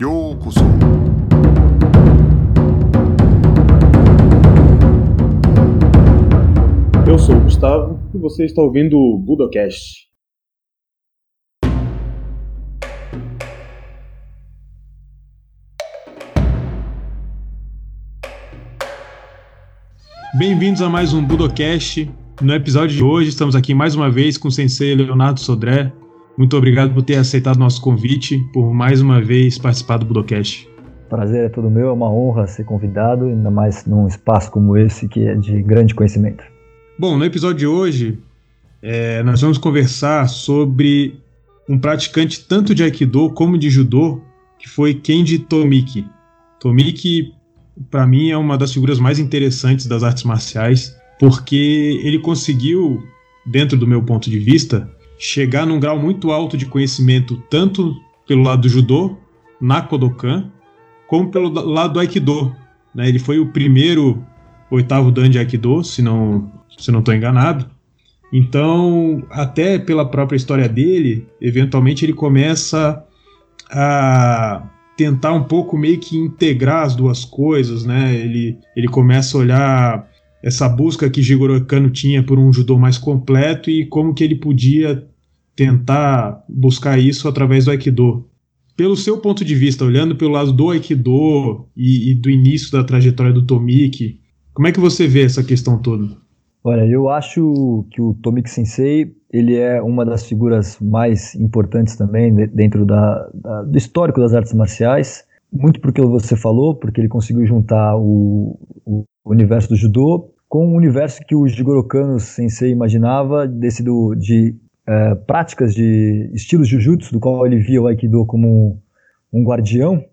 ようこそ Eu sou o Gustavo e você está ouvindo o Budocast. Bem-vindos a mais um Budocast. No episódio de hoje estamos aqui mais uma vez com o sensei Leonardo Sodré. muito obrigado por ter aceitado nosso convite, por mais uma vez participar do Budocast. Prazer é todo meu, é uma honra ser convidado, ainda mais num espaço como esse que é de grande conhecimento. Bom, no episódio de hoje, é, nós vamos conversar sobre um praticante tanto de Aikido como de Judô, que foi Kenji Tomiki. Tomiki, para mim, é uma das figuras mais interessantes das artes marciais, porque ele conseguiu, dentro do meu ponto de vista, chegar num grau muito alto de conhecimento, tanto pelo lado do Judô, na Kodokan, como pelo lado do Aikido. Né? Ele foi o primeiro oitavo dan de Aikido, se não se não estou enganado. Então, até pela própria história dele, eventualmente ele começa a tentar um pouco meio que integrar as duas coisas, né? Ele, ele começa a olhar essa busca que Jigoro Kano tinha por um judô mais completo e como que ele podia tentar buscar isso através do Aikido. Pelo seu ponto de vista, olhando pelo lado do Aikido e, e do início da trajetória do Tomiki, como é que você vê essa questão toda? Olha, eu acho que o Tomiki Sensei ele é uma das figuras mais importantes também dentro da, da, do histórico das artes marciais, muito porque você falou, porque ele conseguiu juntar o, o universo do judô com o universo que o Jigoro Kano Sensei imaginava desse do, de é, práticas de estilos jujutsu, do qual ele via o Aikido como um guardião,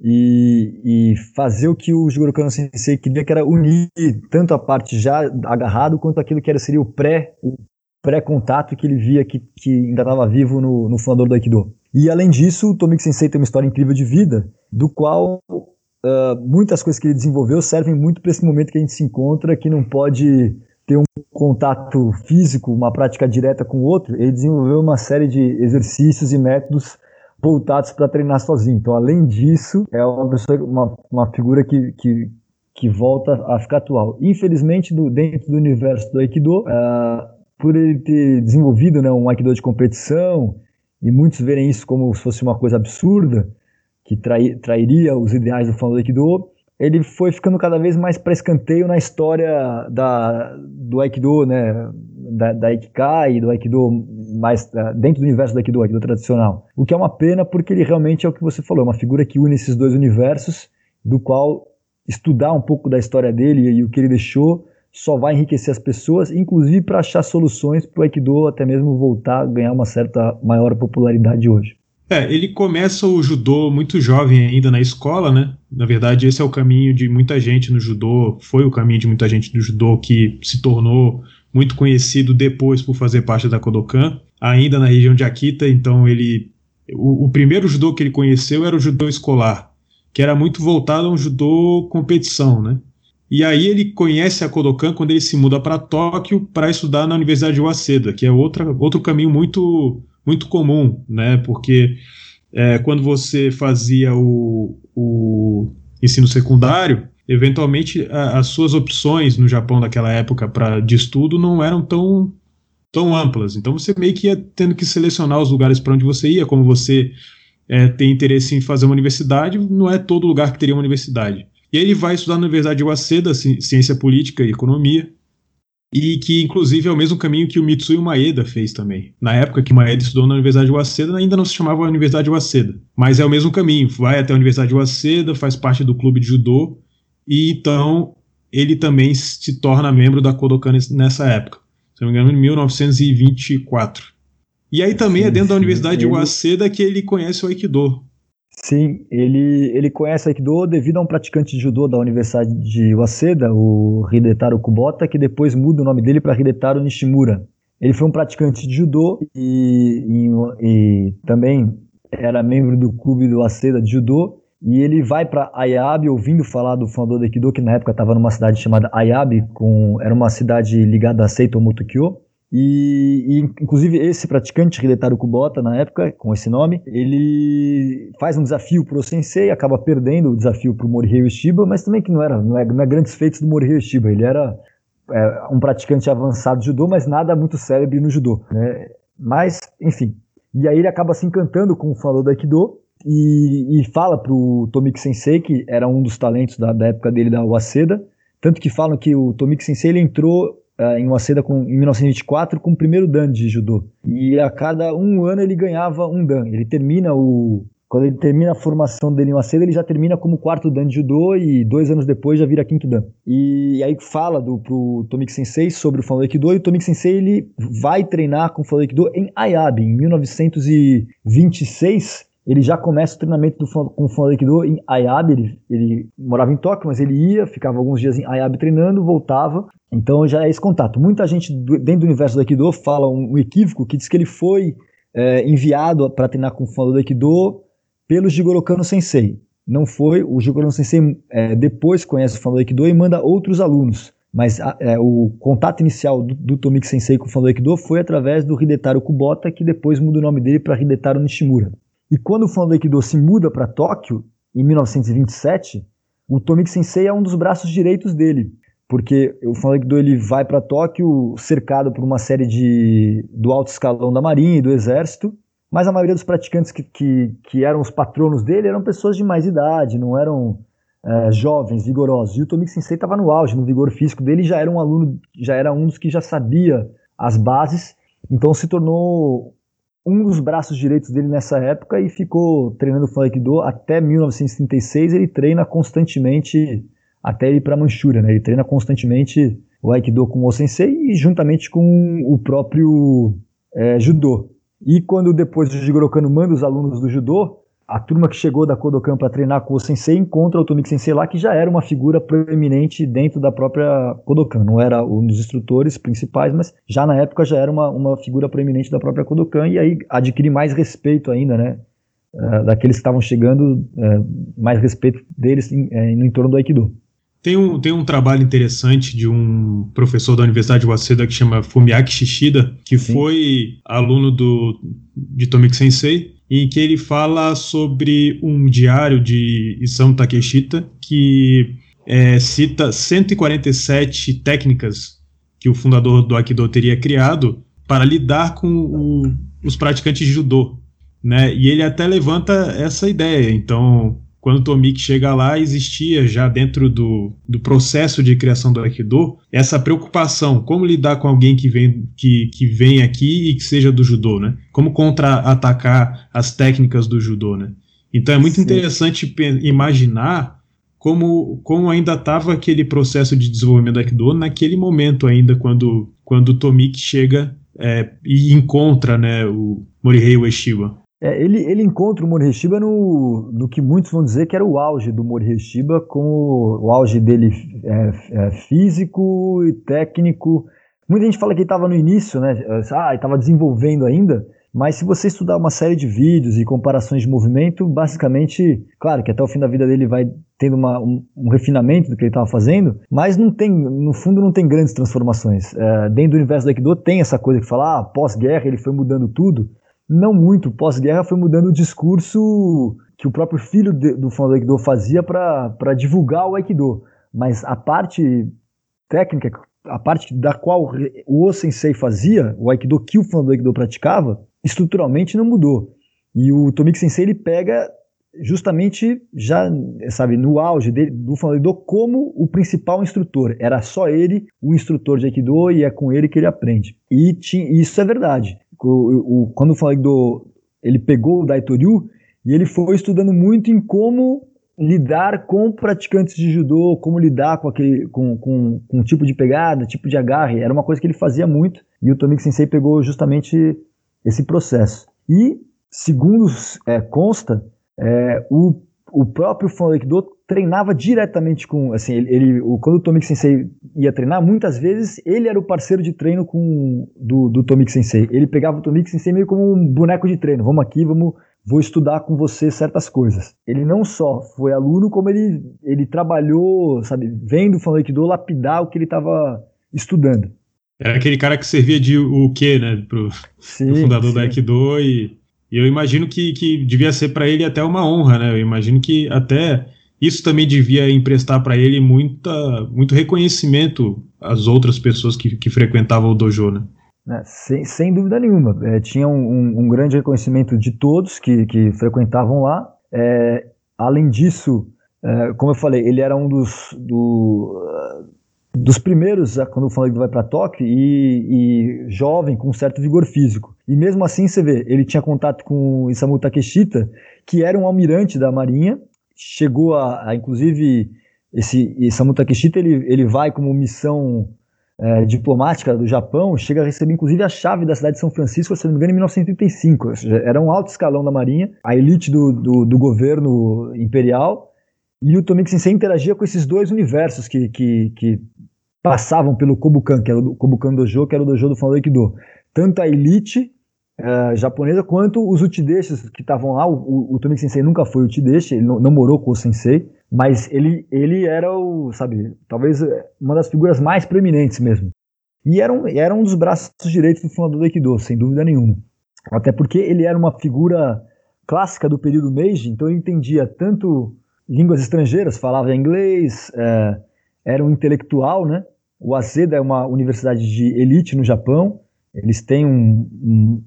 e, e, fazer o que o Jigoro Kano Sensei queria, que era unir tanto a parte já agarrado quanto aquilo que era, seria o pré o pré-contato que ele via que, que ainda estava vivo no, no fundador do Aikido. E além disso, o Tomiki Sensei tem uma história incrível de vida, do qual uh, muitas coisas que ele desenvolveu servem muito para esse momento que a gente se encontra, que não pode ter um contato físico, uma prática direta com o outro. Ele desenvolveu uma série de exercícios e métodos voltados para treinar sozinho. Então, além disso, é uma pessoa, uma, uma figura que, que, que volta a ficar atual. Infelizmente, do, dentro do universo do Aikido, uh, por ele ter desenvolvido né, um Aikido de competição, e muitos verem isso como se fosse uma coisa absurda, que trai, trairia os ideais do fã do Aikido, ele foi ficando cada vez mais para escanteio na história da, do Aikido, né, da, da Aikikai, do Aikido mais dentro do universo do Aikido, Aikido tradicional. O que é uma pena porque ele realmente é o que você falou, é uma figura que une esses dois universos, do qual estudar um pouco da história dele e o que ele deixou só vai enriquecer as pessoas, inclusive para achar soluções para o Aikido até mesmo voltar a ganhar uma certa maior popularidade hoje. É, ele começa o judô muito jovem ainda na escola, né? Na verdade, esse é o caminho de muita gente no judô, foi o caminho de muita gente no judô que se tornou muito conhecido depois por fazer parte da Kodokan, ainda na região de Akita, então ele o, o, primeiro judô que ele conheceu era o judô escolar, que era muito voltado a um judô competição, né? E aí ele conhece a Kodokan quando ele se muda para Tóquio para estudar na Universidade de Waseda, que é outra, outro caminho muito muito comum, né? Porque é, quando você fazia o, o ensino secundário, eventualmente a, as suas opções no Japão daquela época para de estudo não eram tão tão amplas. Então você meio que ia tendo que selecionar os lugares para onde você ia, como você é, tem interesse em fazer uma universidade, não é todo lugar que teria uma universidade. E aí ele vai estudar na Universidade de Waseda, Ciência Política e Economia, e que inclusive é o mesmo caminho que o Mitsui Maeda fez também. Na época que Maeda estudou na Universidade de Waseda, ainda não se chamava Universidade de Waseda, mas é o mesmo caminho. Vai até a Universidade de Waseda, faz parte do clube de judô e então ele também se torna membro da Kodokan nessa época. Se não me engano, em 1924. E aí também é sim, é dentro sim. da Universidade ele... de Waseda que ele conhece o Aikido. Sim, ele, ele conhece Aikido devido a um praticante de judô da Universidade de Waseda, o Hidetaro Kubota, que depois muda o nome dele para Hidetaro Nishimura. Ele foi um praticante de judô e, e, e também era membro do clube do Waseda de judô e ele vai para Ayabe ouvindo falar do fundador do Aikido, que na época estava numa cidade chamada Ayabe, com, era uma cidade ligada a Seito Motokyo. E, e, inclusive esse praticante, Hidetaro Kubota, na época, com esse nome, ele faz um desafio pro Sensei, acaba perdendo o desafio pro Morihei Ueshiba, mas também que não era, não é, não é grandes feitos do Morihei Ueshiba, ele era é, um praticante avançado de judô, mas nada muito célebre no judô, né? Mas, enfim. E aí ele acaba se encantando com o falou do Aikido e, e fala pro Tomiki Sensei, que era um dos talentos da, da época dele da Waseda, tanto que falam que o Tomiki Sensei ele entrou em Waseda com, em 1924 com o primeiro dan de judô. E a cada um ano ele ganhava um dan. Ele termina o. Quando ele termina a formação dele em Waseda, ele já termina como quarto dan de judô e dois anos depois já vira quinto dan. E, e aí fala do, pro Tomiki Sensei sobre o Falun Aikido e o Tomiki Sensei ele vai treinar com o Falun Aikido em Ayabe em 1926 ele já começa o treinamento do, com o Fundo Aikido em Ayabe, ele, ele, morava em Tóquio, mas ele ia, ficava alguns dias em Ayabe treinando, voltava, então já é esse contato. Muita gente dentro do universo do Aikido fala um, um equívoco que diz que ele foi é, enviado para treinar com o Fundo Aikido pelo Jigoro Kano Sensei. Não foi, o Jigoro Sensei é, depois conhece o Fundo Aikido e manda outros alunos. Mas é, o contato inicial do, do Tomiki Sensei com o Fundo Aikido foi através do Hidetaro Kubota, que depois muda o nome dele para Hidetaro Nishimura. E quando o Fundo Aikido se muda para Tóquio, em 1927, o Tomiki Sensei é um dos braços direitos dele, porque o Fundo Aikido ele vai para Tóquio cercado por uma série de do alto escalão da marinha e do exército, mas a maioria dos praticantes que, que, que eram os patronos dele eram pessoas de mais idade, não eram é, jovens, vigorosos. E o Tomiki Sensei estava no auge, no vigor físico dele, já era um aluno, já era um dos que já sabia as bases, então se tornou um dos braços direitos dele nessa época e ficou treinando Aikido até 1936. Ele treina constantemente até ir para Manchúria, né? Ele treina constantemente o Aikido com o Sensei e juntamente com o próprio é, Judô. E quando depois o Jigoro Kano manda os alunos do Judô, a turma que chegou da Kodokan para treinar com o Sensei encontra o Tomiki Sensei lá, que já era uma figura proeminente dentro da própria Kodokan. Não era um dos instrutores principais, mas já na época já era uma, uma figura proeminente da própria Kodokan, e aí adquire mais respeito ainda, né? Uh, daqueles que estavam chegando, uh, mais respeito deles em, uh, no entorno do Aikido. Tem um, tem um trabalho interessante de um professor da Universidade de Waseda que chama Fumiaki Shishida, que Sim. foi aluno do, de Tomiki Sensei, em que ele fala sobre um diário de Isamu Takeshita que é, cita 147 técnicas que o fundador do Aikido teria criado para lidar com o, os praticantes de judô, né? E ele até levanta essa ideia. Então, quando o Tomik chega lá, existia já dentro do, do processo de criação do Aikido essa preocupação, como lidar com alguém que vem, que, que vem aqui e que seja do judô, né? Como contra-atacar as técnicas do judô, né? Então é muito Sim. interessante imaginar como, como ainda estava aquele processo de desenvolvimento do Aikido naquele momento ainda, quando, quando o Tomik chega é, e encontra né, o Morihei Ueshiba. É, ele, ele encontra o Morihei no, no que muitos vão dizer que era o auge do Morihei Shiba, como o auge dele é, é, físico e técnico. Muita gente fala que ele estava no início, né? Ah, estava desenvolvendo ainda. Mas se você estudar uma série de vídeos e comparações de movimento, basicamente, claro que até o fim da vida dele vai tendo uma, um, um, refinamento do que ele estava fazendo, mas não tem, no fundo não tem grandes transformações. É, dentro do universo do Aikido tem essa coisa que fala, ah, pós-guerra ele foi mudando tudo, não muito. Pós-guerra foi mudando o discurso que o próprio filho de, do fã do Aikido fazia para divulgar o Aikido. Mas a parte técnica, a parte da qual o O-Sensei fazia, o Aikido que o fã do Aikido praticava, estruturalmente não mudou. E o Tomiki Sensei ele pega justamente já, sabe, no auge dele, do fã do como o principal instrutor. Era só ele o instrutor de Aikido e é com ele que ele aprende. E isso é verdade o, o, quando eu falei do. Ele pegou o Daitoryu e ele foi estudando muito em como lidar com praticantes de judô, como lidar com aquele com, com, com um tipo de pegada, tipo de agarre, era uma coisa que ele fazia muito e o Tomiki Sensei pegou justamente esse processo. E, segundo é, consta, é, o, o próprio Fan Aikido treinava diretamente com, assim, ele, ele o, quando o Tomik Sensei ia treinar, muitas vezes ele era o parceiro de treino com do, do Tomik Sensei. Ele pegava o Tomik Sensei meio como um boneco de treino. Vamos aqui, vamos, vou estudar com você certas coisas. Ele não só foi aluno, como ele, ele trabalhou, sabe, vendo o Fan Aikido lapidar o que ele estava estudando. Era aquele cara que servia de o quê, né, pro, sim, pro fundador sim. do Aikido e, e, eu imagino que, que devia ser para ele até uma honra, né? Eu imagino que até isso também devia emprestar para ele muita, muito reconhecimento às outras pessoas que, que frequentavam o dojo, né? É, sem, sem, dúvida nenhuma. É, tinha um, um, grande reconhecimento de todos que, que frequentavam lá. É, além disso, é, como eu falei, ele era um dos, do, dos primeiros, quando o Flamengo vai para Tóquio, e, e, jovem, com um certo vigor físico. E mesmo assim, você vê, ele tinha contato com Isamu Takeshita, que era um almirante da Marinha, chegou a, a inclusive, esse Isamu Takeshita, ele, ele vai como missão é, diplomática do Japão, chega a receber inclusive a chave da cidade de São Francisco, se não me engano, em 1935. Ou seja, era um alto escalão da Marinha, a elite do, do, do governo imperial, e o Tomik Sensei interagia com esses dois universos que, que, que passavam pelo Kobukan, que era o Kobukan Dojo, que era o dojo do Falando Aikido. Tanto a elite uh, japonesa quanto os utideshis que estavam lá. O, o, o Sensei nunca foi utideshi, ele não, não morou com o Sensei, mas ele, ele era o, sabe, talvez uma das figuras mais proeminentes mesmo. E era um, era um dos braços direitos do fundador do Aikido, sem dúvida nenhuma. Até porque ele era uma figura clássica do período Meiji, então ele entendia tanto línguas estrangeiras, falava inglês, é, era um intelectual, né? O Azeda é uma universidade de elite no Japão. Eles têm um, um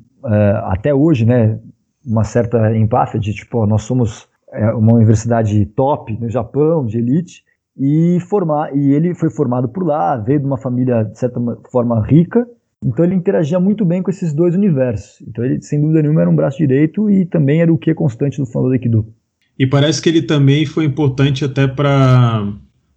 até hoje, né, uma certa empáfia de tipo, nós somos é, uma universidade top no Japão, de elite, e formar e ele foi formado por lá, veio de uma família de certa forma rica, então ele interagia muito bem com esses dois universos. Então ele, sem dúvida nenhuma, era um braço direito e também era o que constante do Falando Aikido. E parece que ele também foi importante até para,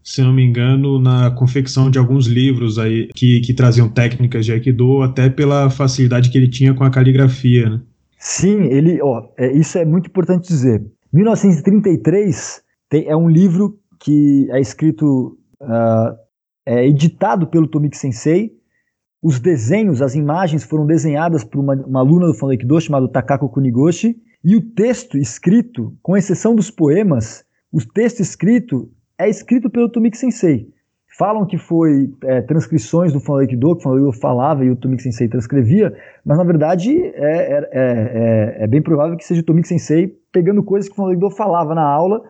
se não me engano, na confecção de alguns livros aí que, que traziam técnicas de Aikido, até pela facilidade que ele tinha com a caligrafia, né? Sim, ele, ó, é, isso é muito importante dizer. 1933 tem, é um livro que é escrito, uh, é editado pelo Tomiki Sensei. Os desenhos, as imagens foram desenhadas por uma, uma aluna do Falando Aikido chamada Takako Kunigoshi e o texto escrito, com exceção dos poemas, o texto escrito é escrito pelo Tomiki Sensei. Falam que foi é, transcrições do Fanlo Aikido, que o Fanlo Aikido falava e o Tomiki Sensei transcrevia, mas na verdade é, é, é, é bem provável que seja o Tomiki Sensei pegando coisas que o Fanlo Aikido falava na aula,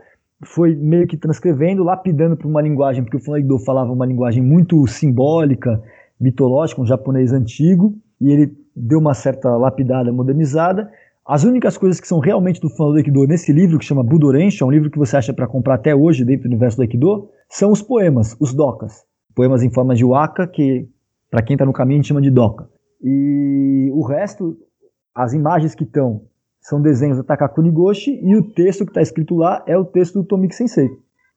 foi meio que transcrevendo, lapidando para uma linguagem, porque o Fanlo Aikido falava uma linguagem muito simbólica, mitológica, um japonês antigo, e ele deu uma certa lapidada, modernizada, as únicas coisas que são realmente do fã do Aikido nesse livro, que chama Budorensho, é um livro que você acha para comprar até hoje dentro do universo do Aikido, são os poemas, os dokas. Poemas em forma de waka, que para quem está no caminho a gente chama de doka. E o resto, as imagens que estão, são desenhos da Takaku Nigoshi e o texto que está escrito lá é o texto do Tomiki Sensei.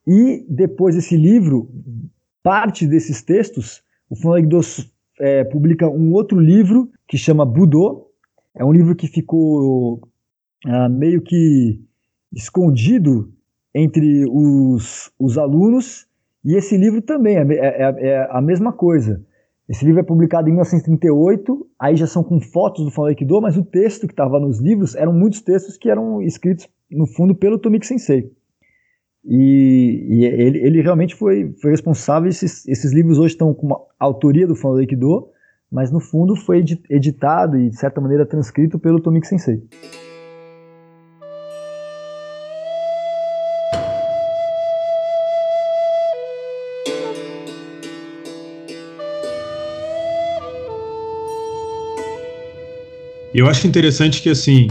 E depois desse livro, parte desses textos, o Fã Aikido é, publica um outro livro que chama Budo, é um livro que ficou uh, meio que escondido entre os, os alunos, e esse livro também é, é, é, é, a mesma coisa. Esse livro é publicado em 1938, aí já são com fotos do Falei Aikido, mas o texto que estava nos livros eram muitos textos que eram escritos, no fundo, pelo Tomiki Sensei. E, e ele, ele, realmente foi, foi responsável, esses, esses livros hoje estão com a autoria do Falei Aikido, mas no fundo foi editado e de certa maneira transcrito pelo Tomiki Sensei. Eu acho interessante que assim,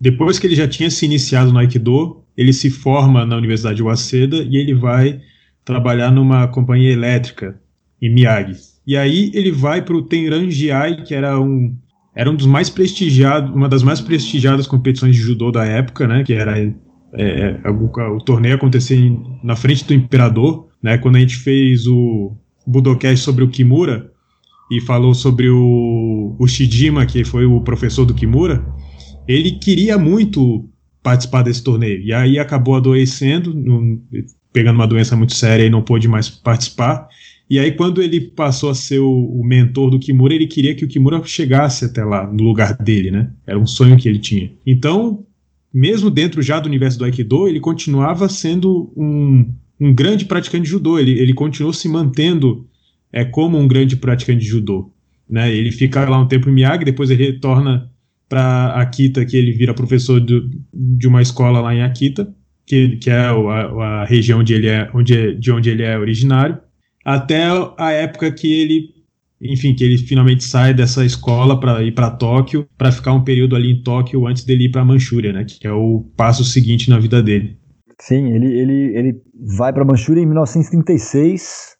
depois que ele já tinha se iniciado no Aikido, ele se forma na Universidade de Waseda e ele vai trabalhar numa companhia elétrica em Miyagi. E aí ele vai para o Tenranjiai, que era um era um dos mais prestigiados, uma das mais prestigiadas competições de judô da época, né? Que era é, é o, o, torneio acontecer na frente do imperador, né? Quando a gente fez o Budocast sobre o Kimura e falou sobre o, o Shijima, que foi o professor do Kimura, ele queria muito participar desse torneio. E aí acabou adoecendo, pegando uma doença muito séria e não pôde mais participar. E aí, quando ele passou a ser o, o, mentor do Kimura, ele queria que o Kimura chegasse até lá, no lugar dele, né? Era um sonho que ele tinha. Então, mesmo dentro já do universo do Aikido, ele continuava sendo um, um grande praticante de judô. Ele, ele continuou se mantendo é como um grande praticante de judô. Né? Ele fica lá um tempo em Miyagi, depois ele retorna para Akita, que ele vira professor do, de uma escola lá em Akita, que, que é a, a região onde ele é, onde, é, de onde ele é originário, até a época que ele, enfim, que ele finalmente sai dessa escola para ir para Tóquio, para ficar um período ali em Tóquio antes dele ir para Manchúria, né? Que é o passo seguinte na vida dele. Sim, ele, ele, ele vai para Manchúria em 1936.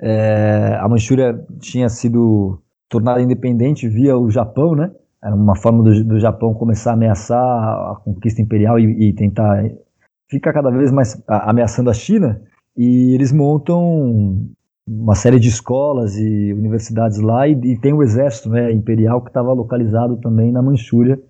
É, a Manchúria tinha sido tornada independente via o Japão, né? Era uma forma do, do Japão começar a ameaçar a conquista imperial e, e tentar ficar cada vez mais ameaçando a China. E eles montam uma série de escolas e universidades lá e, e tem o exército né, imperial que estava localizado também na Manchúria.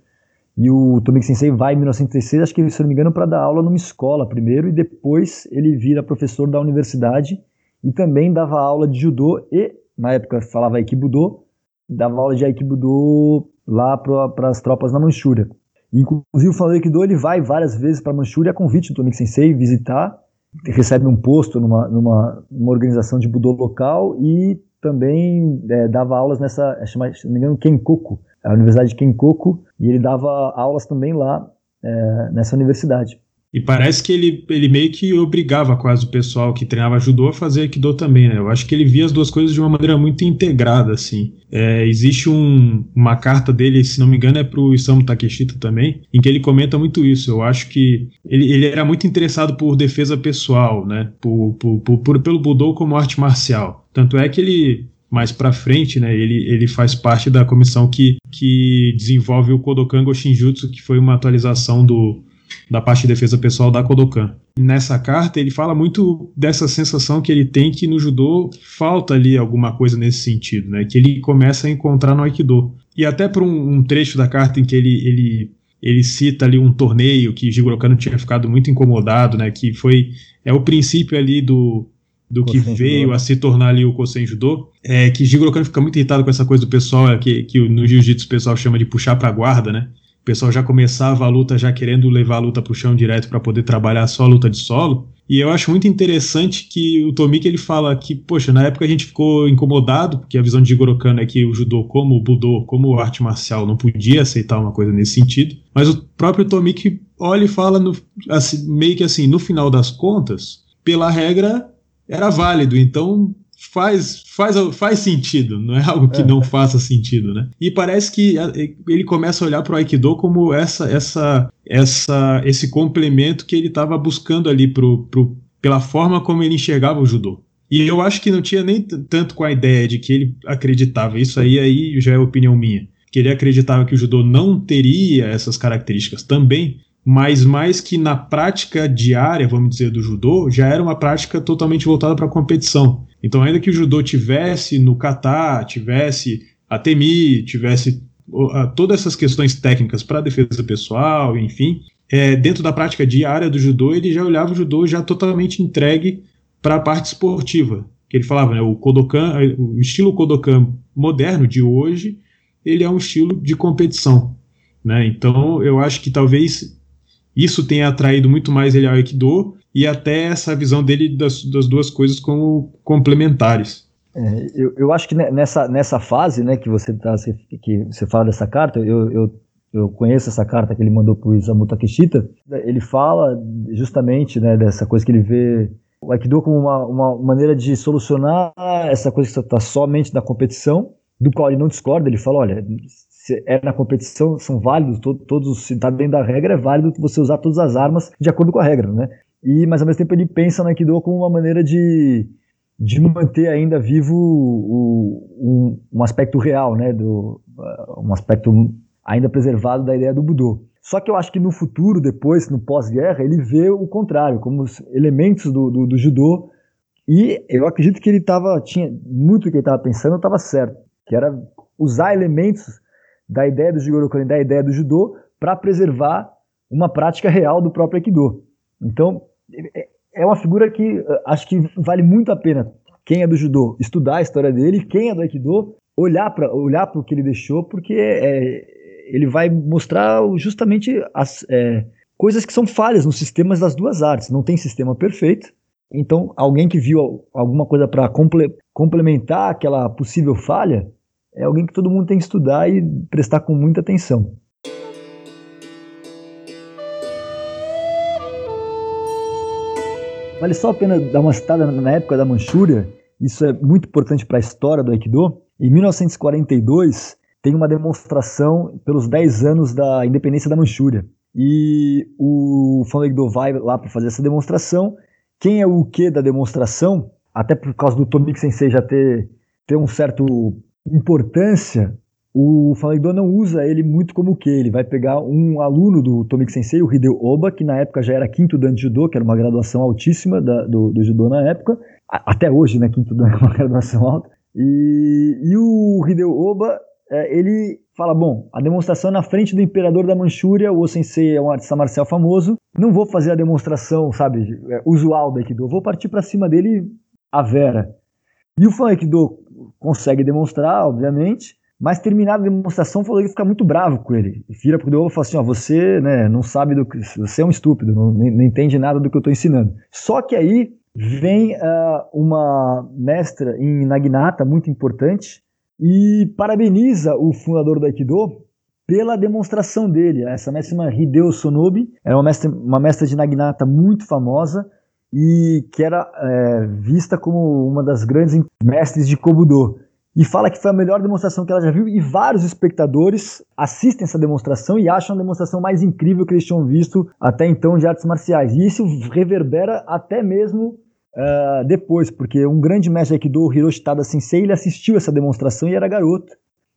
E o Tomik Sensei vai em 1936, acho que se não me engano, para dar aula numa escola primeiro e depois ele vira professor da universidade e também dava aula de judô e, na época falava Aikibudo, dava aula de Aikibudo lá para as tropas na Manchúria. Inclusive o Falando Aikido ele vai várias vezes para Manchúria a convite do Tomik Sensei visitar recebe um posto numa, numa, numa organização de Budô local e também é, dava aulas nessa, se não me engano, Kenkoku, a Universidade de Kenkoku, e ele dava aulas também lá é, nessa universidade. E parece que ele, ele meio que obrigava quase o pessoal que treinava judô a fazer aikido também, né? Eu acho que ele via as duas coisas de uma maneira muito integrada, assim. É, existe um, uma carta dele, se não me engano, é pro Isamu Takeshita também, em que ele comenta muito isso. Eu acho que ele, ele era muito interessado por defesa pessoal, né? Por, por, por, pelo Budô como arte marcial. Tanto é que ele mais para frente, né, ele, ele faz parte da comissão que, que desenvolve o Kodokan Goshinjutsu, que foi uma atualização do, da parte de defesa pessoal da Kodokan. Nessa carta, ele fala muito dessa sensação que ele tem que no judô falta ali alguma coisa nesse sentido, né? Que ele começa a encontrar no aikido. E até por um, um trecho da carta em que ele, ele, ele cita ali um torneio que Jigoro Kano tinha ficado muito incomodado, né? Que foi é o princípio ali do do que veio judô. a se tornar ali o Kosen Judô, é que Jigoro Kano fica muito irritado com essa coisa do pessoal, é que, que no jiu-jitsu o pessoal chama de puxar pra guarda, né? Pessoal já começava a luta já querendo levar a luta para o chão direto para poder trabalhar só a luta de solo. E eu acho muito interessante que o Tomik ele fala que, poxa, na época a gente ficou incomodado, porque a visão de Jigoro é que o judô, como o budô, como arte marcial, não podia aceitar uma coisa nesse sentido. Mas o próprio Tomik olha e fala no, assim, meio que assim, no final das contas, pela regra era válido. Então faz, faz, faz sentido, não é algo que é. não faça sentido, né? E parece que ele começa a olhar para o Aikido como essa, essa, essa, esse complemento que ele estava buscando ali pro, pro, pela forma como ele enxergava o judô. E eu acho que não tinha nem tanto com a ideia de que ele acreditava, isso aí, aí já é opinião minha, que ele acreditava que o judô não teria essas características também, mas mais que na prática diária, vamos dizer, do judô, já era uma prática totalmente voltada para a competição. Então, ainda que o judô tivesse no kata, tivesse a temi, tivesse todas essas questões técnicas para defesa pessoal, enfim, é, dentro da prática diária do judô, ele já olhava o judô já totalmente entregue para a parte esportiva. Que ele falava, né, o Kodokan, o estilo Kodokan moderno de hoje, ele é um estilo de competição. Né? Então, eu acho que talvez isso tenha atraído muito mais ele ao Aikido e até essa visão dele das, das duas coisas como complementares. É, eu, eu acho que nessa, nessa fase né, que você tá, que você fala dessa carta, eu, eu, eu conheço essa carta que ele mandou para o Isamu Takeshita, ele fala justamente né, dessa coisa que ele vê o Aikido como uma, uma maneira de solucionar essa coisa que está somente na competição, do qual ele não discorda, ele fala, olha, é na competição, são válidos, todo, todos, se está dentro da regra, é válido você usar todas as armas de acordo com a regra, né? E mas ao mesmo tempo ele pensa no Aikido como uma maneira de, de manter ainda vivo o, um, um, aspecto real, né, do, uh, um aspecto ainda preservado da ideia do Budô. Só que eu acho que no futuro, depois, no pós-guerra, ele vê o contrário, como elementos do, do, do judô, e eu acredito que ele tava, tinha muito que ele estava pensando, estava certo, que era usar elementos da ideia do Jigoro Kano, da ideia do judô, para preservar uma prática real do próprio Aikido. Então, é, é uma figura que eh, acho que vale muito a pena quem é do judô estudar a história dele, quem é do aikido olhar para olhar o que ele deixou, porque é, ele vai mostrar justamente as é, coisas que são falhas nos sistemas das duas artes. Não tem sistema perfeito. Então, alguém que viu alguma coisa para comple complementar aquela possível falha, é alguém que todo mundo tem que estudar e prestar com muita atenção. Vale só a pena dar uma citada na época da Manchúria, isso é muito importante para a história do Aikido. Em 1942, tem uma demonstração pelos 10 anos da independência da Manchúria. E o Fan Aikido vai lá para fazer essa demonstração. Quem é o que da demonstração, até por causa do Tomik Sensei já ter, ter um certo importância, o Falaido não usa ele muito como o que. Ele vai pegar um aluno do Tomik Sensei, o Hideo Oba, que na época já era quinto dan de judô, que era uma graduação altíssima da, do, do, judô na época. Até hoje, né, quinto dan é uma graduação alta. E, e o Hideo Oba, é, ele fala, bom, a demonstração é na frente do imperador da Manchúria, o Sensei é um artista marcial famoso, não vou fazer a demonstração, sabe, é, usual do Aikido, vou partir para cima dele a vera. E o Fan Aikido consegue demonstrar, obviamente, mas terminada a demonstração, falou que fica muito bravo com ele. E vira pro Deoba e fala assim: ó, você né, não sabe do que. Você é um estúpido, não, não entende nada do que eu estou ensinando. Só que aí vem uh, uma mestra em Naginata muito importante e parabeniza o fundador do Aikido pela demonstração dele. Essa mestra chama Hideo Sonobi, era uma mestra, uma mestra de Naginata muito famosa e que era é, vista como uma das grandes mestres de Kobudo. E fala que foi a melhor demonstração que ela já viu, e vários espectadores assistem essa demonstração e acham a demonstração mais incrível que eles tinham visto até então de artes marciais. E isso reverbera até mesmo uh, depois, porque um grande mestre Aikido, Hiroshi Tada Sensei, ele assistiu essa demonstração e era garoto.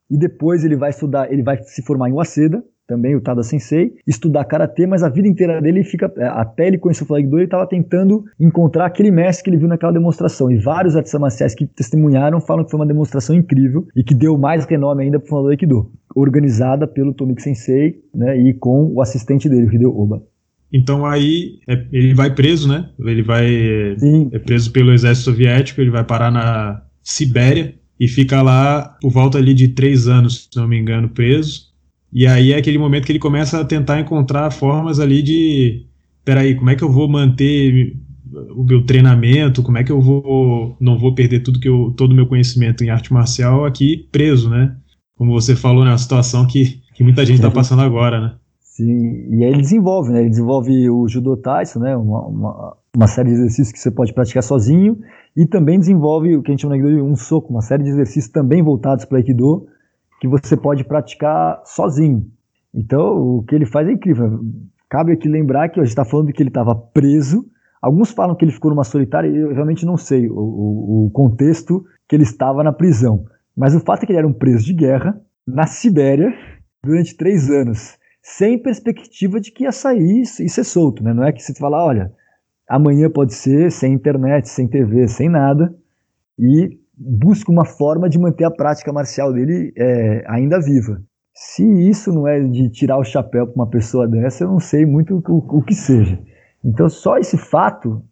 E depois ele vai estudar, ele vai se formar em Waseda, também o Tada Sensei, estudar karatê, mas a vida inteira dele fica é, até ele conhecer o Flag Do, ele estava tentando encontrar aquele mestre que ele viu naquela demonstração. E vários artistas marciais que testemunharam falam que foi uma demonstração incrível e que deu mais renome ainda para o fundador do Aikido, organizada pelo Tomik Sensei, né, e com o assistente dele, o Hideo Oba. Então aí é, ele vai preso, né? Ele vai Sim. é preso pelo exército soviético, ele vai parar na Sibéria e fica lá por volta ali de três anos, se não me engano, preso. E aí é aquele momento que ele começa a tentar encontrar formas ali de. Peraí, como é que eu vou manter o meu treinamento? Como é que eu vou. Não vou perder tudo que eu, todo o meu conhecimento em arte marcial aqui preso, né? Como você falou, né? Uma situação que, que muita gente está passando agora, né? Sim, e aí ele desenvolve, né? Ele desenvolve o Judo Taisen, né? Uma, uma, uma, série de exercícios que você pode praticar sozinho, e também desenvolve o que a gente chama de um soco, uma série de exercícios também voltados para Aikido, que você pode praticar sozinho. Então, o que ele faz é incrível. Cabe aqui lembrar que a gente está falando que ele estava preso. Alguns falam que ele ficou numa solitária, eu realmente não sei o, o, o contexto que ele estava na prisão. Mas o fato é que ele era um preso de guerra na Sibéria durante três anos, sem perspectiva de que ia sair e ser solto. Né? Não é que você fala, olha, amanhã pode ser sem internet, sem TV, sem nada, e busca uma forma de manter a prática marcial dele é, ainda viva. Se isso não é de tirar o chapéu para uma pessoa dessa, eu não sei muito o, o, que seja. Então, só esse fato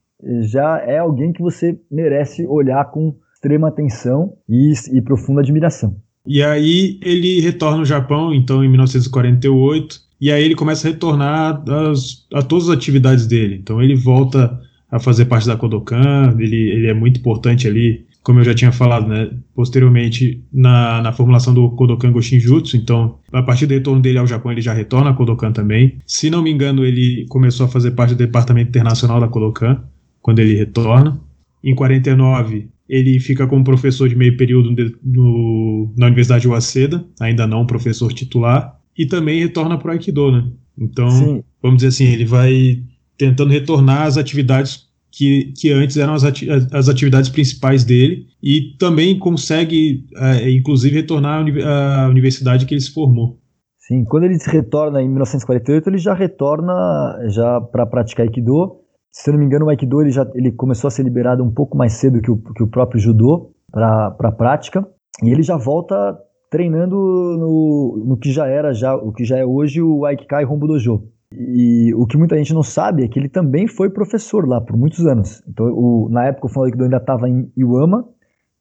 já é alguém que você merece olhar com extrema atenção e, e profunda admiração. E aí ele retorna ao Japão, então, em 1948, e aí ele começa a retornar as, a todas as atividades dele. Então, ele volta a fazer parte da Kodokan, ele, ele é muito importante ali como eu já tinha falado, né, posteriormente na, na formulação do Kodokan Goshinjutsu, então a partir do retorno dele ao Japão ele já retorna a Kodokan também. Se não me engano, ele começou a fazer parte do departamento internacional da Kodokan quando ele retorna. Em 49, ele fica como professor de meio período no, na Universidade de Waseda, ainda não professor titular, e também retorna para o Aikido, né? Então, Sim. vamos dizer assim, ele vai tentando retornar às atividades que, que antes eram as, ati as atividades principais dele, e também consegue, é, inclusive, retornar à universidade que ele se formou. Sim, quando ele retorna em 1948, ele já retorna já para praticar Aikido. Se eu não me engano, o Aikido ele já ele começou a ser liberado um pouco mais cedo que o, que o próprio Judô para a prática, e ele já volta treinando no, no que já era já o que já é hoje o Aikikai Rombo Dojo. E o que muita gente não sabe é que ele também foi professor lá por muitos anos. Então, o, na época, o Fundo ainda estava em Iwama,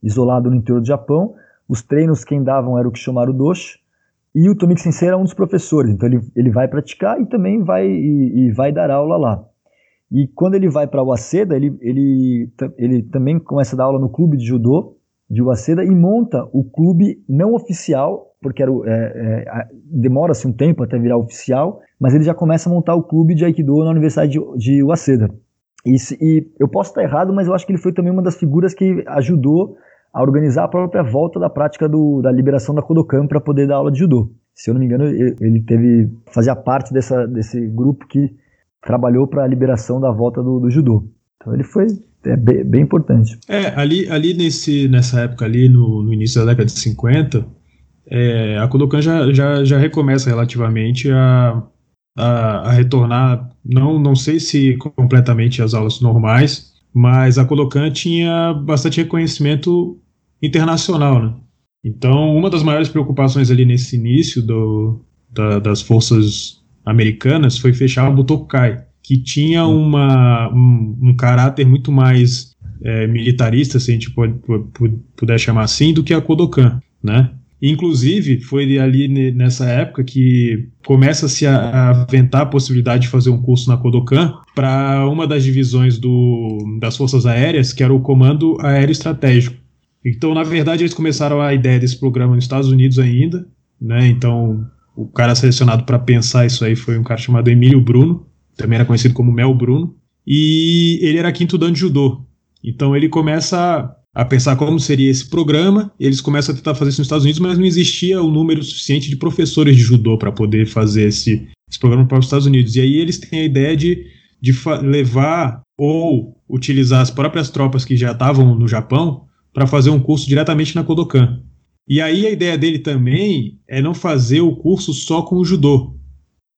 isolado no interior do Japão. Os treinos quem davam era o Kishomaru Doshi. E o Tomiki Sensei era um dos professores. Então, ele, ele vai praticar e também vai, e, e vai dar aula lá. E quando ele vai para Waseda, ele, ele, ele também começa a dar aula no clube de judô de Waseda e monta o clube não oficial, porque é, é, demora-se um tempo até virar oficial, mas ele já começa a montar o clube de Aikido na Universidade de, de Waseda. E, e, eu posso estar errado, mas eu acho que ele foi também uma das figuras que ajudou a organizar a própria volta da prática do, da liberação da Kodokan para poder dar aula de judô. Se eu não me engano, ele teve fazia parte dessa, desse grupo que trabalhou para a liberação da volta do, do judô. Então ele foi é bem, bem, importante. É, ali, ali nesse, nessa época ali, no, no início da década de 50, é, a Kodokan já, já, já recomeça relativamente a, a, a, retornar, não, não sei se completamente às aulas normais, mas a Kodokan tinha bastante reconhecimento internacional, né? Então, uma das maiores preocupações ali nesse início do, da, das forças americanas foi fechar o Butokai, que tinha uma, um, um caráter muito mais é, militarista, se a gente pode, puder chamar assim, do que a Kodokan, né? Inclusive, foi ali nessa época que começa-se a, aventar a possibilidade de fazer um curso na Kodokan para uma das divisões do, das Forças Aéreas, que era o Comando Aéreo Estratégico. Então, na verdade, eles começaram a ideia desse programa nos Estados Unidos ainda, né? Então, o cara selecionado para pensar isso aí foi um cara chamado Emílio Bruno, também era conhecido como Mel Bruno, e ele era quinto dan de judô. Então, ele começa a pensar como seria esse programa. Eles começam a tentar fazer isso nos Estados Unidos, mas não existia o número suficiente de professores de judô para poder fazer esse, esse programa para os Estados Unidos. E aí eles têm a ideia de, de levar ou utilizar as próprias tropas que já estavam no Japão para fazer um curso diretamente na Kodokan. E aí a ideia dele também é não fazer o curso só com o judô.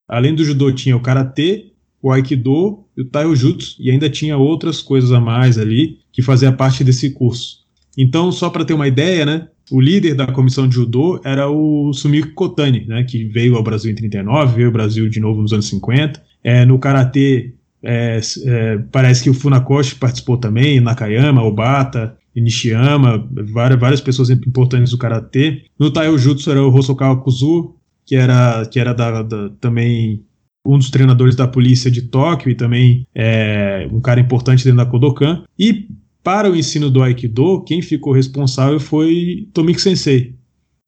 Além do judô tinha o karatê, o aikido e o taijutsu e ainda tinha outras coisas a mais ali que fazia parte desse curso. Então, só para ter uma ideia, né, o líder da comissão de judô era o Sumiko Kotani, né, que veio ao Brasil em 39, veio ao Brasil de novo nos anos 50. É, no karatê é, é, parece que o Funakoshi participou também, Nakayama, Obata, Nishiyama, várias, várias pessoas importantes do karatê. No Taijutsu era o Hosokawa Kuzu, que era, que era da, da, também um dos treinadores da polícia de Tóquio e também é, um cara importante dentro da Kodokan. E para o ensino do Aikido, quem ficou responsável foi Tomiki Sensei.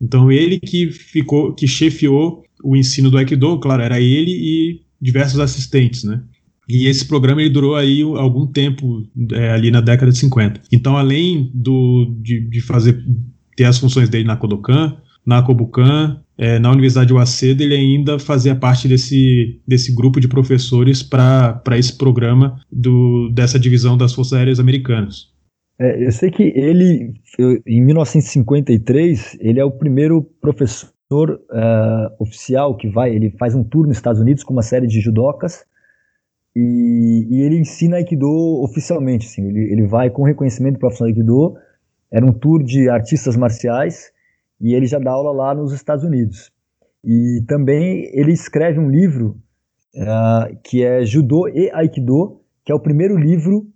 Então ele que ficou, que chefiou o ensino do Aikido, claro, era ele e diversos assistentes, né? E esse programa ele durou aí algum tempo é, ali na década de 50. Então, além do, de, de fazer ter as funções dele na Kodokan, na Kobukan, é, na Universidade de Waseda, ele ainda fazia parte desse, desse grupo de professores para esse programa do, dessa divisão das Forças Aéreas Americanas. É, eu sei que ele, em 1953, ele é o primeiro professor uh, oficial que vai, ele faz um tour nos Estados Unidos com uma série de judocas e, e ele ensina Aikido oficialmente, assim, ele, ele vai com reconhecimento profissional de Aikido, era um tour de artistas marciais e ele já dá aula lá nos Estados Unidos. E também ele escreve um livro uh, que é Judô e Aikido, que é o primeiro livro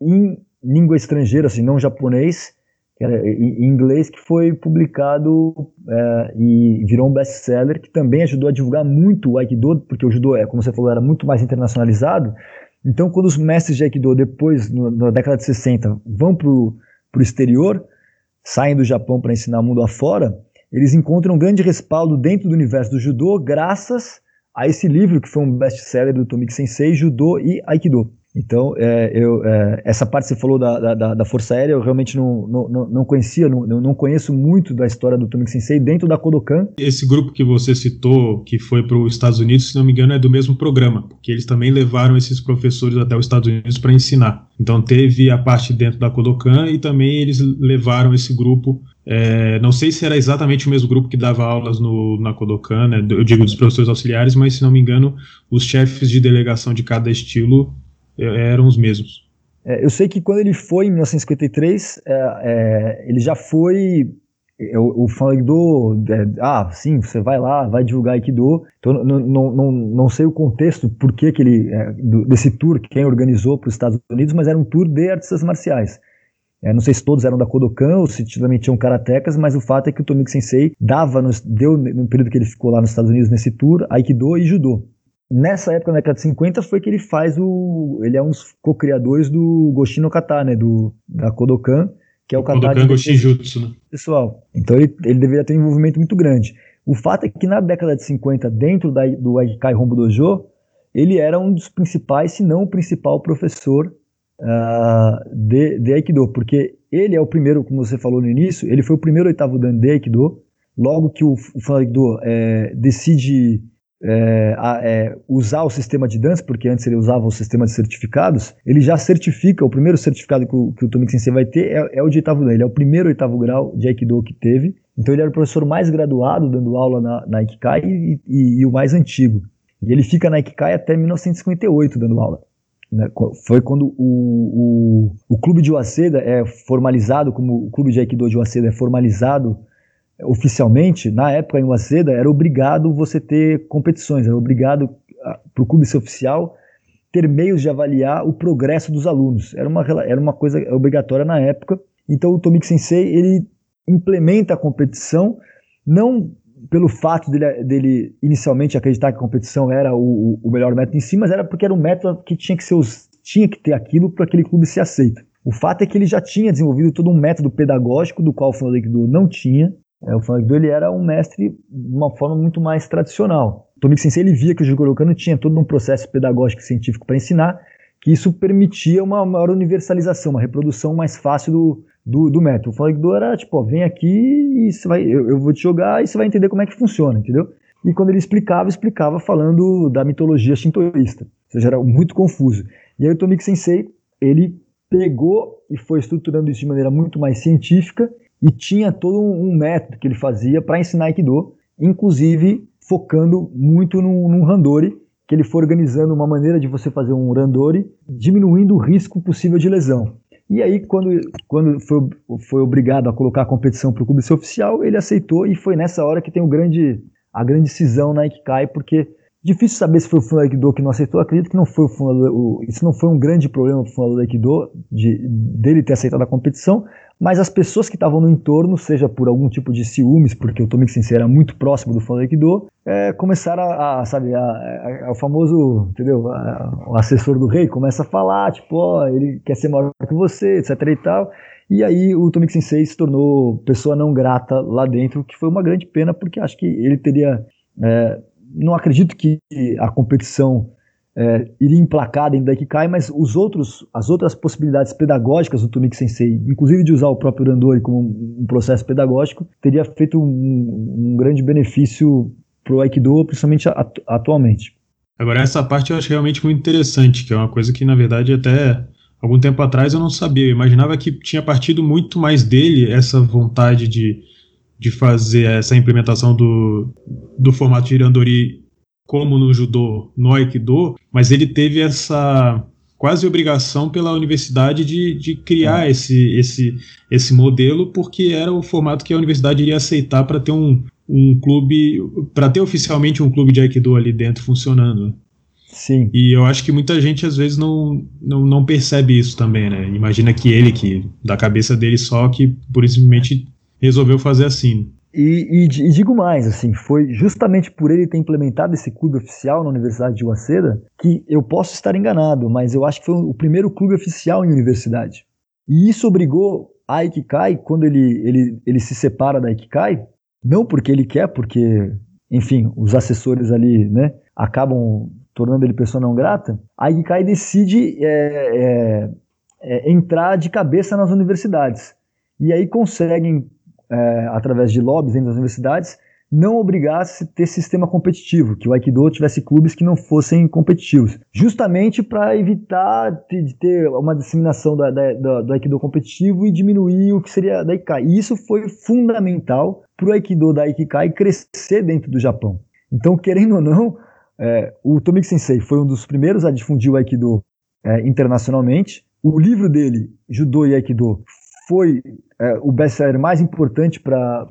em língua estrangeira, assim, não japonês, em inglês, que foi publicado é, e virou um best-seller, que também ajudou a divulgar muito o Aikido, porque o judô, é, como você falou, era muito mais internacionalizado. Então, quando os mestres de Aikido, depois, no, na década de 60, vão para o exterior, saem do Japão para ensinar o mundo afora, eles encontram um grande respaldo dentro do universo do judô, graças a esse livro que foi um best-seller do Tomiki Sensei, Judô e Aikido. Então, é, eu, é, essa parte que você falou da, da, da, Força Aérea, eu realmente não, não, não conhecia, não, não conheço muito da história do Tomik Sensei dentro da Kodokan. Esse grupo que você citou, que foi para os Estados Unidos, se não me engano, é do mesmo programa, porque eles também levaram esses professores até os Estados Unidos para ensinar. Então, teve a parte dentro da Kodokan e também eles levaram esse grupo é, não sei se era exatamente o mesmo grupo que dava aulas no, na Kodokan, né, eu digo dos professores auxiliares, mas se não me engano, os chefes de delegação de cada estilo eram os mesmos. É, eu sei que quando ele foi em 1953, é, é, ele já foi é, o, o Aikido, é, ah, sim, você vai lá, vai divulgar Aikido. Então, não, não, não, não sei o contexto, por que ele, é, do, desse tour, quem organizou para os Estados Unidos, mas era um tour de artistas marciais. É, não sei se todos eram da Kodokan ou se também tinham karatecas, mas o fato é que o Tomiki Sensei dava, no, deu no período que ele ficou lá nos Estados Unidos nesse tour, Aikido e Judô. Nessa época, na década de 50, foi que ele faz o. Ele é um dos co-criadores do Goshin no Kata, né? Do, da Kodokan, que é o, o kata de Shinjutsu, né? pessoal. Então ele, ele deveria ter um envolvimento muito grande. O fato é que na década de 50, dentro da, do Aikikai Rombo Dojo, ele era um dos principais, se não o principal professor uh, de, de Aikido, porque ele é o primeiro, como você falou no início, ele foi o primeiro oitavo dan de Aikido, logo que o, o Aikido é, decide é, é, usar o sistema de dança, porque antes ele usava o sistema de certificados, ele já certifica, o primeiro certificado que o, que o Tomik Sensei vai ter é, é o de oitavo dan, ele é o primeiro oitavo grau de Aikido que teve, então ele era o professor mais graduado dando aula na, na Ikikai e, e, e, o mais antigo. E ele fica na Ikikai até 1958 dando aula. Né? Foi quando o, o, o clube de Waseda é formalizado, como o clube de Aikido de Waseda é formalizado oficialmente, na época em Waseda era obrigado você ter competições, era obrigado para o clube ser oficial ter meios de avaliar o progresso dos alunos. Era uma, era uma coisa obrigatória na época. Então o Tomik Sensei ele implementa a competição, não pelo fato dele, dele inicialmente acreditar que a competição era o, o, melhor método em si, mas era porque era um método que tinha que, ser os, tinha que ter aquilo para aquele clube ser aceito. O fato é que ele já tinha desenvolvido todo um método pedagógico do qual o Funadaikido não tinha. É, o Funadaikido ele era um mestre de uma forma muito mais tradicional. Tomik Sensei ele via que o Jigoro Kano tinha todo um processo pedagógico e científico para ensinar, que isso permitia uma maior universalização, uma reprodução mais fácil do, do, do método. O Flag era tipo, ó, vem aqui e você vai, eu, eu, vou te jogar e você vai entender como é que funciona, entendeu? E quando ele explicava, explicava falando da mitologia shintoísta. Ou seja, era muito confuso. E aí o Tomik Sensei, ele pegou e foi estruturando isso de maneira muito mais científica e tinha todo um, método que ele fazia para ensinar Aikido, inclusive focando muito num Randori, que ele foi organizando uma maneira de você fazer um Randori, diminuindo o risco possível de lesão. E aí, quando, quando foi, foi obrigado a colocar a competição para o clube ser oficial, ele aceitou e foi nessa hora que tem o grande, a grande cisão na Ikikai, porque difícil saber se foi o fundador do Aikido que não aceitou. Acredito que não foi o fundador, o, isso não foi um grande problema para o fundador do Aikido, de, dele ter aceitado a competição, mas as pessoas que estavam no entorno, seja por algum tipo de ciúmes, porque o Tomik Sensei era muito próximo do Fundador Aikido, é, começaram a, a sabe, a, a, o famoso, entendeu, o assessor do rei começa a falar, tipo, ó, ele quer ser maior que você, etc e tal, e aí o Tomik Sensei se tornou pessoa não grata lá dentro, que foi uma grande pena, porque acho que ele teria, é, não acredito que a competição é, iria emplacar dentro da Ikikai, mas os outros, as outras possibilidades pedagógicas do Tomik Sensei, inclusive de usar o próprio Randori como um, processo pedagógico, teria feito um, um grande benefício para o Aikido, principalmente atu atualmente. Agora, essa parte eu acho realmente muito interessante, que é uma coisa que, na verdade, até algum tempo atrás eu não sabia. Eu imaginava que tinha partido muito mais dele essa vontade de, de fazer essa implementação do, do formato de Randori como no judô, no aikido, mas ele teve essa quase obrigação pela universidade de, de criar é. esse, esse, esse modelo, porque era o formato que a universidade iria aceitar para ter um, um clube, para ter oficialmente um clube de aikido ali dentro funcionando. Sim. E eu acho que muita gente às vezes não, não, não percebe isso também, né? Imagina que ele, que da cabeça dele só, que por simplesmente resolveu fazer assim. E, e, e, digo mais, assim, foi justamente por ele ter implementado esse clube oficial na Universidade de Waseda que eu posso estar enganado, mas eu acho que foi o primeiro clube oficial em universidade. E isso obrigou a Ikikai, quando ele, ele, ele se separa da Ikikai, não porque ele quer, porque, enfim, os assessores ali, né, acabam tornando ele pessoa não grata, a Ikikai decide é, é, é, entrar de cabeça nas universidades. E aí conseguem é, através de lobbies dentro das universidades, não obrigasse a ter sistema competitivo, que o Aikido tivesse clubes que não fossem competitivos, justamente para evitar de ter uma disseminação da, da, do Aikido competitivo e diminuir o que seria da Ikikai. E isso foi fundamental para o Aikido da Ikikai crescer dentro do Japão. Então, querendo ou não, é, o Tomik Sensei foi um dos primeiros a difundir o Aikido é, internacionalmente. O livro dele, Judô e Aikido, foi é, o best-seller mais importante para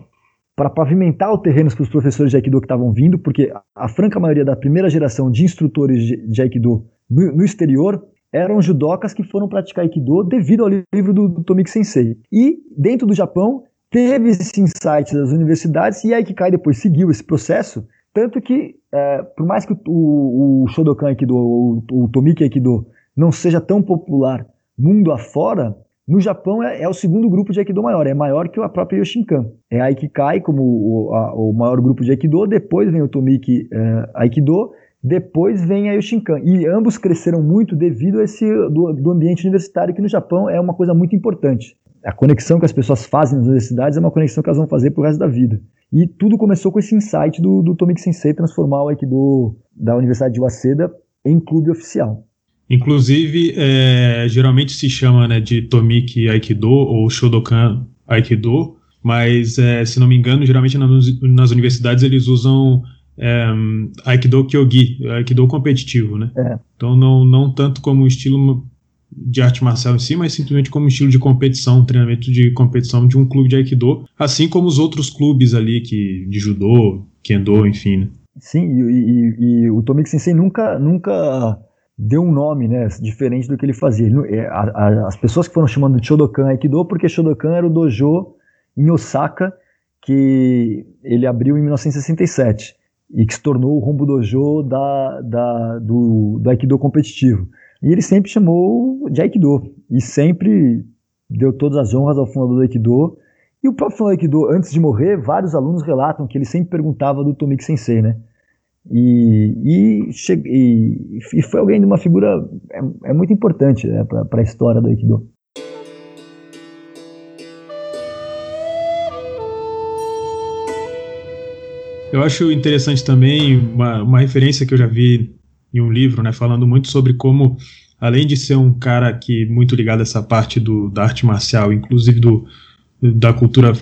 para pavimentar o terreno para os professores de Aikido que estavam vindo, porque a, franca maioria da primeira geração de instrutores de, de Aikido no, no, exterior eram judocas que foram praticar Aikido devido ao livro do, do Tomik Sensei. E dentro do Japão teve esse insight das universidades e a Aikikai depois seguiu esse processo, tanto que é, por mais que o, o, Shodokan Aikido, o, o Tomiki Aikido não seja tão popular mundo afora, No Japão é, é, o segundo grupo de Aikido maior, é maior que a própria Yoshinkan. É a Aikikai como o, a, o maior grupo de Aikido, depois vem o Tomiki é, Aikido, depois vem a Yoshinkan. E ambos cresceram muito devido a esse do, do, ambiente universitário, que no Japão é uma coisa muito importante. A conexão que as pessoas fazem nas universidades é uma conexão que elas vão fazer pro resto da vida. E tudo começou com esse insight do, do Tomiki Sensei transformar o Aikido da Universidade de Waseda em clube oficial. Inclusive, é, geralmente se chama né, de Tomiki Aikido ou Shodokan Aikido, mas é, se não me engano, geralmente nas, nas universidades eles usam é, Aikido Kyogi, Aikido competitivo, né? É. Então não, não tanto como estilo de arte marcial em si, mas simplesmente como estilo de competição, treinamento de competição de um clube de Aikido, assim como os outros clubes ali que de judô, kendo, enfim. Né? Sim, e, e, e o Tomiki Sensei nunca, nunca deu um nome, né, diferente do que ele fazia. Ele, é, a, a, as pessoas que foram chamando de Shodokan Aikido, porque Shodokan era o dojo em Osaka que ele abriu em 1967 e que se tornou o Rombo Dojo da, da, do, do Aikido competitivo. E ele sempre chamou de Aikido e sempre deu todas as honras ao fundador do Aikido. E o próprio fundador do Aikido, antes de morrer, vários alunos relatam que ele sempre perguntava do Tomiki Sensei, né? E, e, e, e, foi alguém de uma figura é, é muito importante né, para a história do Aikido. Eu acho interessante também uma, uma referência que eu já vi em um livro, né, falando muito sobre como, além de ser um cara que muito ligado a essa parte do, da arte marcial, inclusive do, da cultura,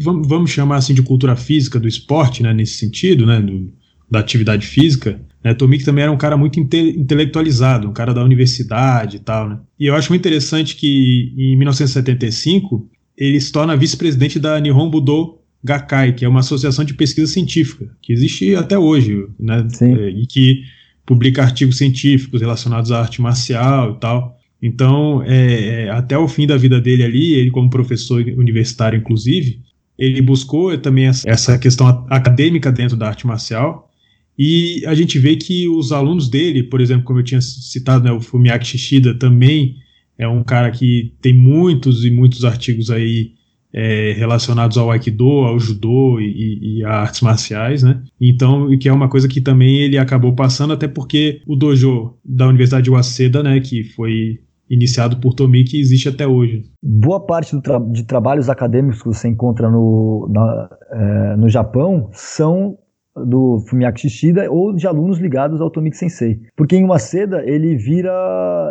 vamos, vamos chamar assim de cultura física do esporte, né, nesse sentido, né, do, da atividade física, né, Tomik também era um cara muito inte intelectualizado, um cara da universidade e tal, né? E eu acho muito interessante que em 1975 ele se torna vice-presidente da Nihon Budo Gakai, que é uma associação de pesquisa científica, que existe até hoje, né? É, e que publica artigos científicos relacionados à arte marcial e tal. Então, é, é até o fim da vida dele ali, ele como professor universitário, inclusive, ele buscou também essa questão acadêmica dentro da arte marcial, e a gente vê que os alunos dele, por exemplo, como eu tinha citado, né, o Fumiaki Shishida também é um cara que tem muitos e muitos artigos aí é, relacionados ao Aikido, ao Judô e, e, a artes marciais, né? Então, que é uma coisa que também ele acabou passando, até porque o dojo da Universidade de Waseda, né, que foi iniciado por Tomiki, existe até hoje. Boa parte tra de trabalhos acadêmicos que você encontra no, na, é, no Japão são do Fumiaki Shishida ou de alunos ligados ao Tomiki Sensei. Porque em uma seda ele vira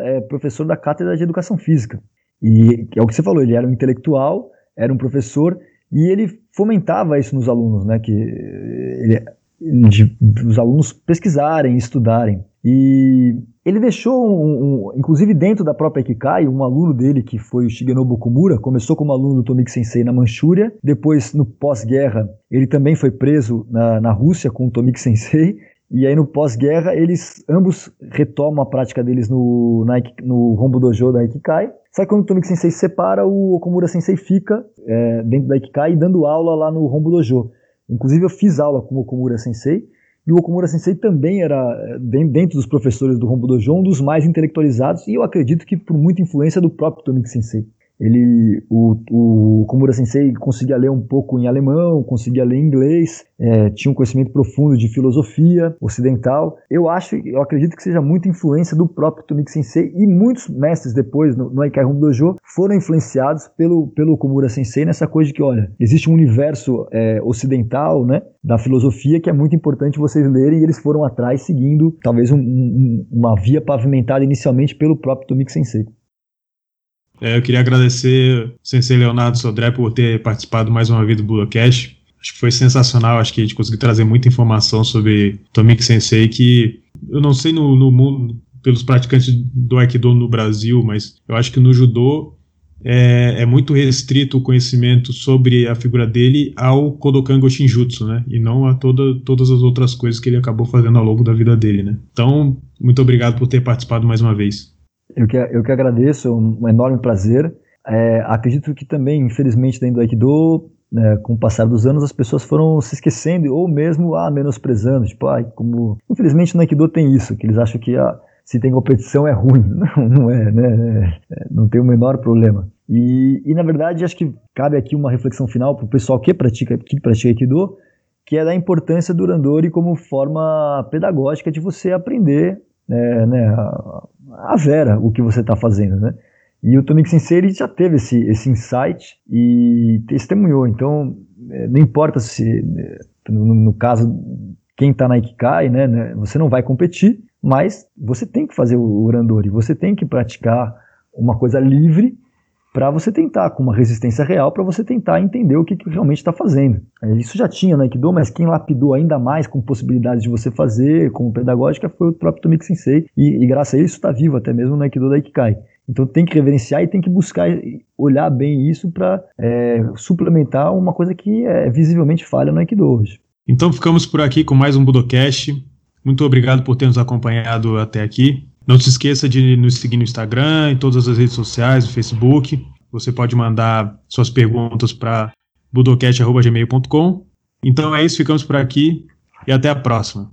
é, professor da cátedra de educação física. E é o que você falou, ele era um intelectual, era um professor e ele fomentava isso nos alunos, né? Que ele, de, os alunos pesquisarem, estudarem. E ele deixou, um, um, inclusive dentro da própria Ikikai, um aluno dele, que foi o Shigenobu Kumura, começou como aluno do Tomiki Sensei na Manchúria, depois, no pós-guerra, ele também foi preso na, na Rússia com o Tomiki Sensei, e aí no pós-guerra eles ambos retomam a prática deles no, na, no Rombo Dojo da Ikikai. Só que quando o Tomiki Sensei se separa, o Okumura Sensei fica é, dentro da Ikikai dando aula lá no Rombo Dojo. Inclusive eu fiz aula com o Okumura Sensei, e o Okumura Sensei também era, eh, dentro dos professores do Rombo Dojo, um dos mais intelectualizados, e eu acredito que por muita influência do próprio Tomiki Sensei. Ele, o, o Komura Sensei conseguia ler um pouco em alemão, conseguia ler em inglês, é, tinha um conhecimento profundo de filosofia ocidental. Eu acho, eu acredito que seja muita influência do próprio Tomiki Sensei e muitos mestres depois no, no Aikai Dojo foram influenciados pelo, pelo Komura Sensei nessa coisa de que, olha, existe um universo é, ocidental, né, da filosofia que é muito importante vocês lerem e eles foram atrás seguindo talvez um, um, uma via pavimentada inicialmente pelo próprio Tomiki Sensei. É, eu queria agradecer o Sensei Leonardo Sodré por ter participado mais uma vez do Budocast. Acho que foi sensacional, acho que a gente conseguiu trazer muita informação sobre Tomiki Sensei, que eu não sei no, no mundo, pelos praticantes do Aikido no Brasil, mas eu acho que no Judô é, é, muito restrito o conhecimento sobre a figura dele ao Kodokan Goshinjutsu, né? E não a toda, todas as outras coisas que ele acabou fazendo ao longo da vida dele, né? Então, muito obrigado por ter participado mais uma vez. Eu que, eu que agradeço, é um enorme prazer. É, acredito que também, infelizmente, dentro do Aikido, né, com o passar dos anos, as pessoas foram se esquecendo ou mesmo ah, menosprezando. Tipo, ah, como. Infelizmente no Aikido tem isso, que eles acham que ah, se tem competição é ruim. Não, não é, né? É, não tem o menor problema. E, e na verdade, acho que cabe aqui uma reflexão final para o pessoal que pratica, que pratica Aikido, que é da importância do Randori como forma pedagógica de você aprender né, né, a, a vera o que você está fazendo, né? E o Sensei ele já teve esse, esse insight e testemunhou. Então, é, não importa se, no, no caso, quem está na Ikikai, né, né, você não vai competir, mas você tem que fazer o Randori, você tem que praticar uma coisa livre para você tentar, com uma resistência real, para você tentar entender o que, que realmente está fazendo. É, isso já tinha no Aikido, mas quem lapidou ainda mais com possibilidades de você fazer, como pedagógica, foi o próprio Tomik Sensei, e, e graças a isso está vivo até mesmo no Aikido da Ikikai. Então tem que reverenciar e tem que buscar olhar bem isso para é, suplementar uma coisa que é visivelmente falha no Aikido hoje. Então ficamos por aqui com mais um Budocast. Muito obrigado por ter nos acompanhado até aqui. Não se esqueça de nos seguir no Instagram, em todas as redes sociais, no Facebook. Você pode mandar suas perguntas para budocast.gmail.com. Então é isso, ficamos por aqui e até a próxima.